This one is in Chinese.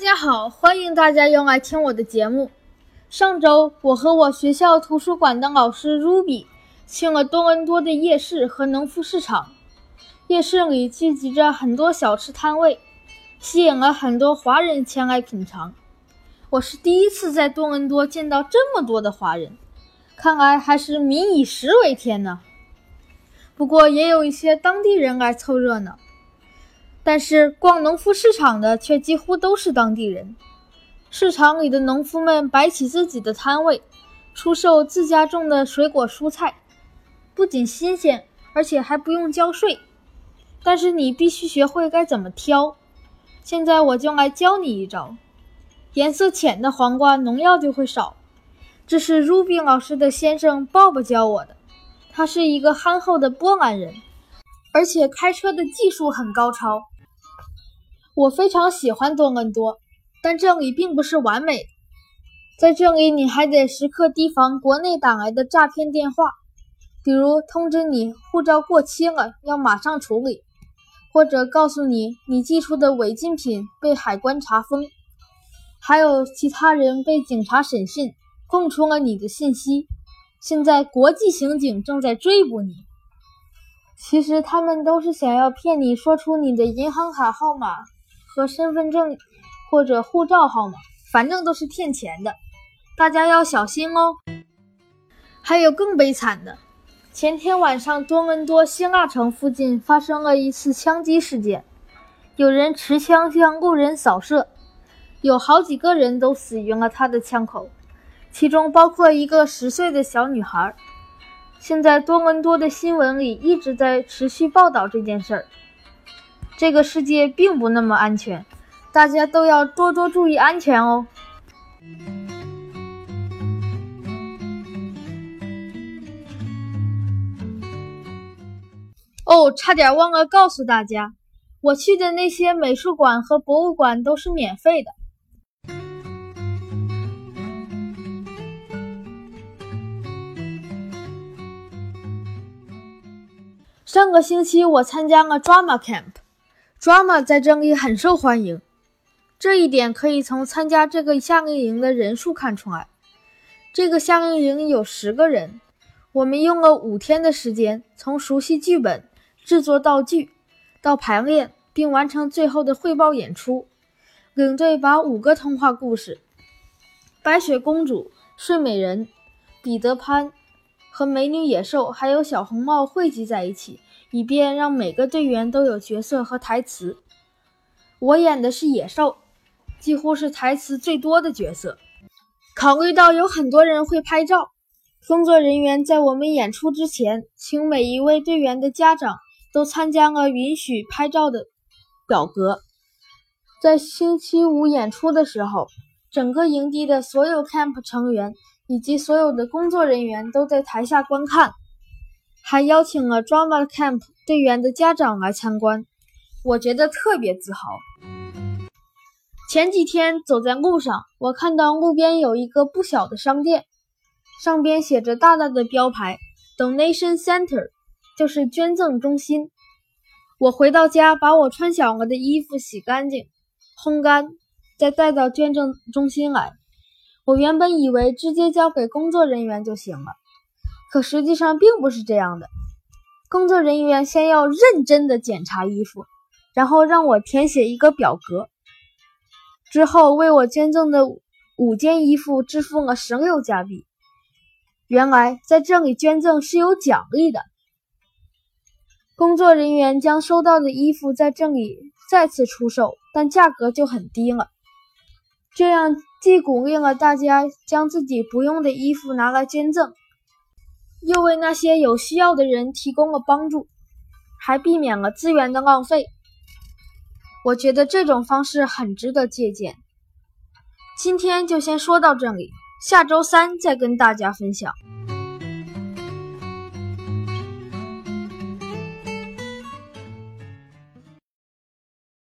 大家好，欢迎大家又来听我的节目。上周，我和我学校图书馆的老师 Ruby 去了多伦多的夜市和农夫市场。夜市里聚集着很多小吃摊位，吸引了很多华人前来品尝。我是第一次在多伦多见到这么多的华人，看来还是民以食为天呢。不过也有一些当地人来凑热闹。但是逛农夫市场的却几乎都是当地人。市场里的农夫们摆起自己的摊位，出售自家种的水果蔬菜，不仅新鲜，而且还不用交税。但是你必须学会该怎么挑。现在我就来教你一招：颜色浅的黄瓜农药就会少。这是 Ruby 老师的先生 Bob 教我的。他是一个憨厚的波兰人，而且开车的技术很高超。我非常喜欢多伦多，但这里并不是完美。在这里，你还得时刻提防国内打来的诈骗电话，比如通知你护照过期了，要马上处理，或者告诉你你寄出的违禁品被海关查封，还有其他人被警察审讯，供出了你的信息。现在国际刑警正在追捕你。其实他们都是想要骗你说出你的银行卡号码。和身份证或者护照号码，反正都是骗钱的，大家要小心哦。还有更悲惨的，前天晚上多伦多希腊城附近发生了一次枪击事件，有人持枪向路人扫射，有好几个人都死于了他的枪口，其中包括一个十岁的小女孩。现在多伦多的新闻里一直在持续报道这件事儿。这个世界并不那么安全，大家都要多多注意安全哦。哦，差点忘了告诉大家，我去的那些美术馆和博物馆都是免费的。上个星期我参加了 Drama Camp。Drama 在这里很受欢迎，这一点可以从参加这个夏令营的人数看出来。这个夏令营有十个人，我们用了五天的时间，从熟悉剧本、制作道具到排练，并完成最后的汇报演出。领队把五个童话故事《白雪公主》《睡美人》《彼得潘》和《美女野兽》还有小红帽汇集在一起。以便让每个队员都有角色和台词。我演的是野兽，几乎是台词最多的角色。考虑到有很多人会拍照，工作人员在我们演出之前，请每一位队员的家长都参加了允许拍照的表格。在星期五演出的时候，整个营地的所有 camp 成员以及所有的工作人员都在台下观看。还邀请了 Drama Camp 队员的家长来参观，我觉得特别自豪。前几天走在路上，我看到路边有一个不小的商店，上边写着大大的标牌 “Donation Center”，就是捐赠中心。我回到家，把我穿小了的衣服洗干净、烘干，再带到捐赠中心来。我原本以为直接交给工作人员就行了。可实际上并不是这样的。工作人员先要认真的检查衣服，然后让我填写一个表格，之后为我捐赠的五件衣服支付了十六加币。原来在这里捐赠是有奖励的。工作人员将收到的衣服在这里再次出售，但价格就很低了。这样既鼓励了大家将自己不用的衣服拿来捐赠。又为那些有需要的人提供了帮助，还避免了资源的浪费。我觉得这种方式很值得借鉴。今天就先说到这里，下周三再跟大家分享。